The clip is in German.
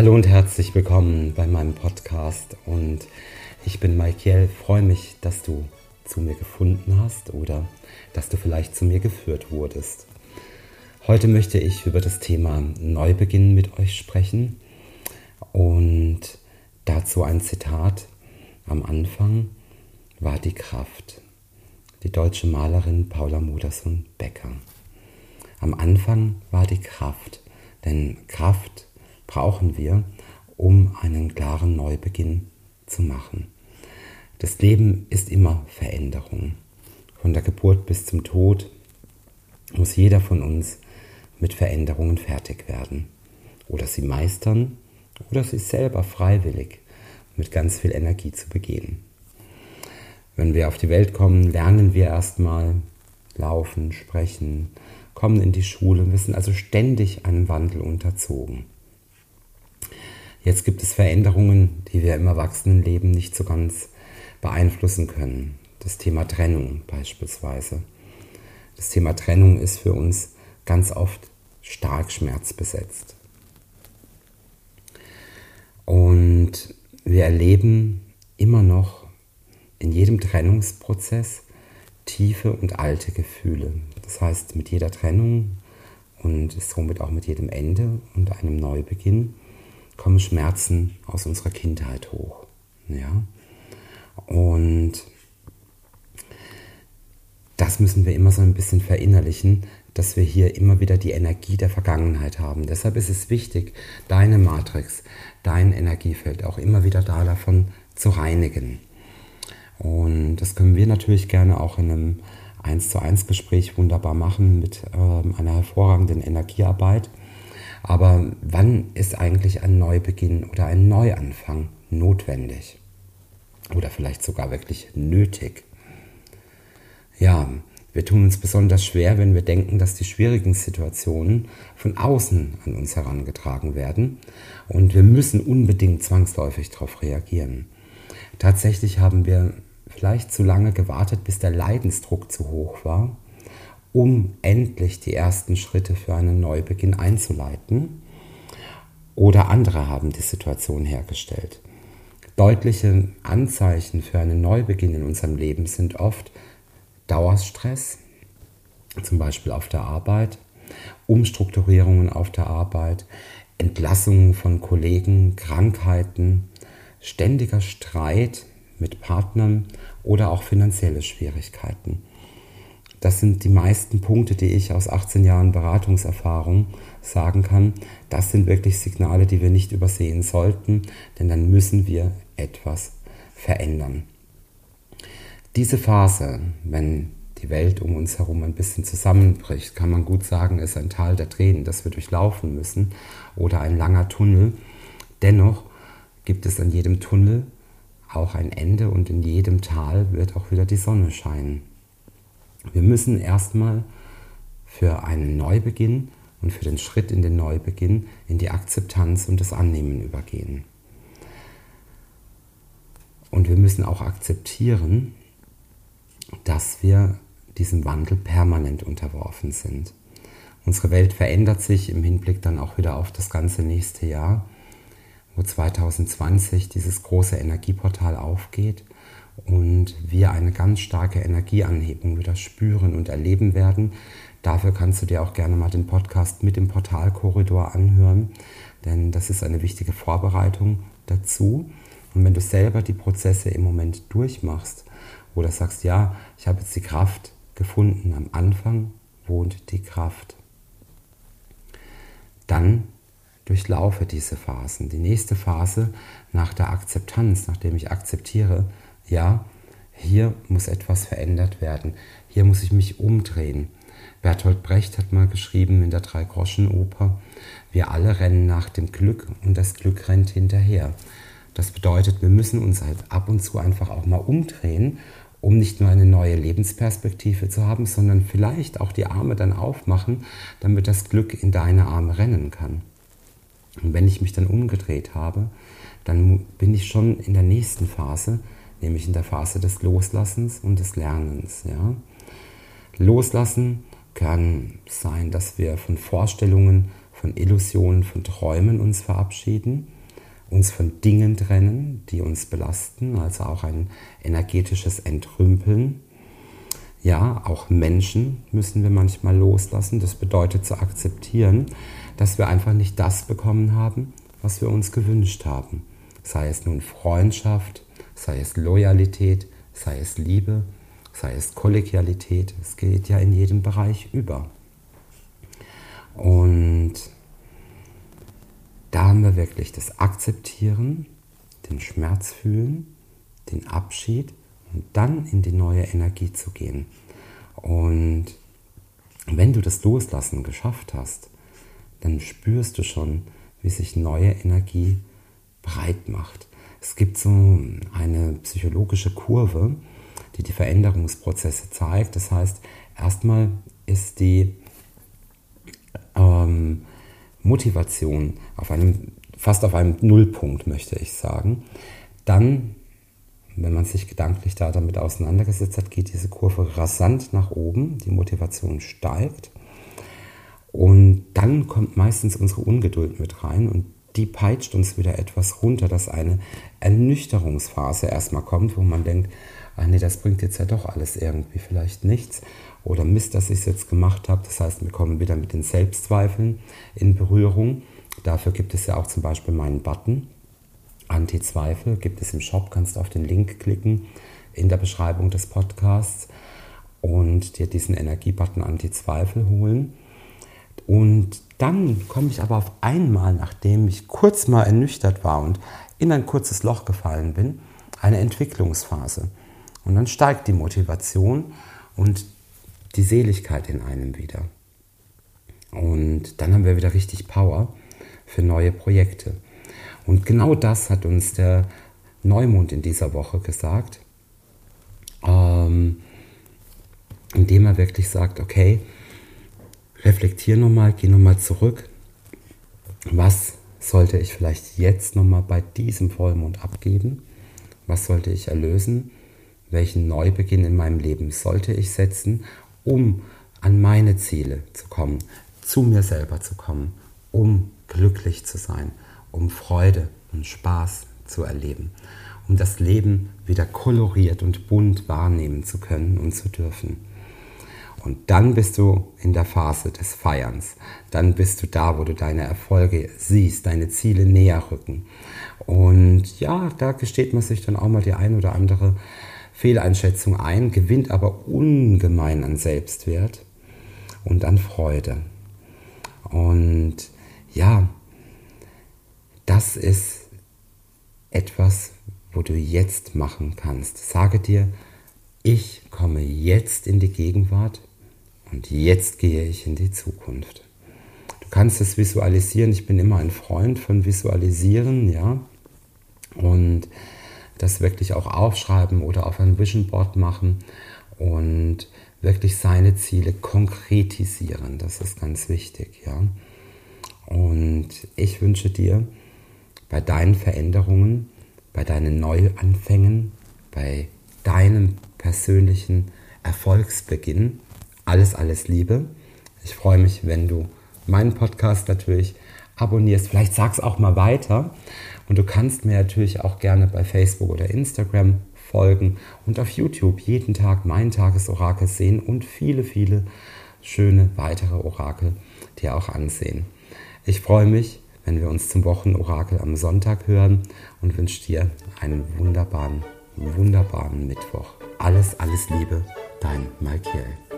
Hallo und herzlich willkommen bei meinem Podcast und ich bin Michael, freue mich, dass du zu mir gefunden hast oder dass du vielleicht zu mir geführt wurdest. Heute möchte ich über das Thema Neubeginn mit euch sprechen und dazu ein Zitat. Am Anfang war die Kraft. Die deutsche Malerin Paula Modersohn-Becker. Am Anfang war die Kraft, denn Kraft brauchen wir, um einen klaren Neubeginn zu machen. Das Leben ist immer Veränderung. Von der Geburt bis zum Tod muss jeder von uns mit Veränderungen fertig werden. Oder sie meistern oder sie selber freiwillig mit ganz viel Energie zu begehen. Wenn wir auf die Welt kommen, lernen wir erstmal laufen, sprechen, kommen in die Schule, wir sind also ständig einem Wandel unterzogen. Jetzt gibt es Veränderungen, die wir im Erwachsenenleben nicht so ganz beeinflussen können. Das Thema Trennung beispielsweise. Das Thema Trennung ist für uns ganz oft stark schmerzbesetzt. Und wir erleben immer noch in jedem Trennungsprozess tiefe und alte Gefühle. Das heißt, mit jeder Trennung und somit auch mit jedem Ende und einem Neubeginn kommen Schmerzen aus unserer Kindheit hoch. Ja? Und das müssen wir immer so ein bisschen verinnerlichen, dass wir hier immer wieder die Energie der Vergangenheit haben. Deshalb ist es wichtig, deine Matrix, dein Energiefeld auch immer wieder da davon zu reinigen. Und das können wir natürlich gerne auch in einem 1 zu 1 Gespräch wunderbar machen mit ähm, einer hervorragenden Energiearbeit. Aber wann ist eigentlich ein Neubeginn oder ein Neuanfang notwendig? Oder vielleicht sogar wirklich nötig? Ja, wir tun uns besonders schwer, wenn wir denken, dass die schwierigen Situationen von außen an uns herangetragen werden und wir müssen unbedingt zwangsläufig darauf reagieren. Tatsächlich haben wir vielleicht zu lange gewartet, bis der Leidensdruck zu hoch war um endlich die ersten Schritte für einen Neubeginn einzuleiten. Oder andere haben die Situation hergestellt. Deutliche Anzeichen für einen Neubeginn in unserem Leben sind oft Dauerstress, zum Beispiel auf der Arbeit, Umstrukturierungen auf der Arbeit, Entlassungen von Kollegen, Krankheiten, ständiger Streit mit Partnern oder auch finanzielle Schwierigkeiten. Das sind die meisten Punkte, die ich aus 18 Jahren Beratungserfahrung sagen kann. Das sind wirklich Signale, die wir nicht übersehen sollten, denn dann müssen wir etwas verändern. Diese Phase, wenn die Welt um uns herum ein bisschen zusammenbricht, kann man gut sagen, ist ein Tal der Tränen, das wir durchlaufen müssen oder ein langer Tunnel. Dennoch gibt es an jedem Tunnel auch ein Ende und in jedem Tal wird auch wieder die Sonne scheinen. Wir müssen erstmal für einen Neubeginn und für den Schritt in den Neubeginn in die Akzeptanz und das Annehmen übergehen. Und wir müssen auch akzeptieren, dass wir diesem Wandel permanent unterworfen sind. Unsere Welt verändert sich im Hinblick dann auch wieder auf das ganze nächste Jahr, wo 2020 dieses große Energieportal aufgeht und wir eine ganz starke Energieanhebung wieder spüren und erleben werden. Dafür kannst du dir auch gerne mal den Podcast mit dem Portalkorridor anhören, denn das ist eine wichtige Vorbereitung dazu. Und wenn du selber die Prozesse im Moment durchmachst oder sagst, ja, ich habe jetzt die Kraft gefunden, am Anfang wohnt die Kraft, dann durchlaufe diese Phasen. Die nächste Phase nach der Akzeptanz, nachdem ich akzeptiere, ja, hier muss etwas verändert werden, hier muss ich mich umdrehen. Bertolt Brecht hat mal geschrieben in der Drei-Groschen-Oper, wir alle rennen nach dem Glück und das Glück rennt hinterher. Das bedeutet, wir müssen uns halt ab und zu einfach auch mal umdrehen, um nicht nur eine neue Lebensperspektive zu haben, sondern vielleicht auch die Arme dann aufmachen, damit das Glück in deine Arme rennen kann. Und wenn ich mich dann umgedreht habe, dann bin ich schon in der nächsten Phase, nämlich in der Phase des Loslassens und des Lernens. Ja? Loslassen kann sein, dass wir von Vorstellungen, von Illusionen, von Träumen uns verabschieden, uns von Dingen trennen, die uns belasten, also auch ein energetisches Entrümpeln. Ja, auch Menschen müssen wir manchmal loslassen. Das bedeutet zu akzeptieren, dass wir einfach nicht das bekommen haben, was wir uns gewünscht haben. Sei es nun Freundschaft, sei es Loyalität, sei es Liebe, sei es Kollegialität. Es geht ja in jedem Bereich über. Und da haben wir wirklich das Akzeptieren, den Schmerz fühlen, den Abschied und dann in die neue Energie zu gehen. Und wenn du das Loslassen geschafft hast, dann spürst du schon, wie sich neue Energie breit macht. Es gibt so eine psychologische Kurve, die die Veränderungsprozesse zeigt. Das heißt, erstmal ist die ähm, Motivation auf einem, fast auf einem Nullpunkt, möchte ich sagen. Dann, wenn man sich gedanklich da damit auseinandergesetzt hat, geht diese Kurve rasant nach oben, die Motivation steigt. Und dann kommt meistens unsere Ungeduld mit rein und die peitscht uns wieder etwas runter, dass eine Ernüchterungsphase erstmal kommt, wo man denkt, ach nee, das bringt jetzt ja doch alles irgendwie vielleicht nichts oder Mist, dass ich es jetzt gemacht habe. Das heißt, wir kommen wieder mit den Selbstzweifeln in Berührung. Dafür gibt es ja auch zum Beispiel meinen Button. Anti-Zweifel gibt es im Shop, kannst auf den Link klicken in der Beschreibung des Podcasts und dir diesen Energiebutton Anti-Zweifel holen. Und dann komme ich aber auf einmal, nachdem ich kurz mal ernüchtert war und in ein kurzes Loch gefallen bin, eine Entwicklungsphase. Und dann steigt die Motivation und die Seligkeit in einem wieder. Und dann haben wir wieder richtig Power für neue Projekte. Und genau das hat uns der Neumond in dieser Woche gesagt, ähm, indem er wirklich sagt, okay, reflektier nochmal, geh nochmal zurück. Was sollte ich vielleicht jetzt nochmal bei diesem Vollmond abgeben? Was sollte ich erlösen? Welchen Neubeginn in meinem Leben sollte ich setzen, um an meine Ziele zu kommen, zu mir selber zu kommen, um glücklich zu sein, um Freude und Spaß zu erleben, um das Leben wieder koloriert und bunt wahrnehmen zu können und zu dürfen. Und dann bist du in der Phase des Feierns. Dann bist du da, wo du deine Erfolge siehst, deine Ziele näher rücken. Und ja, da gesteht man sich dann auch mal die ein oder andere Fehleinschätzung ein, gewinnt aber ungemein an Selbstwert und an Freude. Und ja, das ist etwas, wo du jetzt machen kannst. Sage dir, ich komme jetzt in die Gegenwart und jetzt gehe ich in die Zukunft. Du kannst es visualisieren. Ich bin immer ein Freund von Visualisieren, ja. Und das wirklich auch aufschreiben oder auf ein Vision Board machen und wirklich seine Ziele konkretisieren. Das ist ganz wichtig, ja. Und ich wünsche dir bei deinen Veränderungen, bei deinen Neuanfängen, bei deinem persönlichen Erfolgsbeginn alles, alles Liebe. Ich freue mich, wenn du meinen Podcast natürlich abonnierst. Vielleicht sag es auch mal weiter. Und du kannst mir natürlich auch gerne bei Facebook oder Instagram folgen und auf YouTube jeden Tag mein Tagesorakel sehen und viele, viele schöne weitere Orakel dir auch ansehen. Ich freue mich, wenn wir uns zum Wochenorakel am Sonntag hören und wünsche dir einen wunderbaren, wunderbaren Mittwoch. Alles, alles Liebe, dein Malkiel.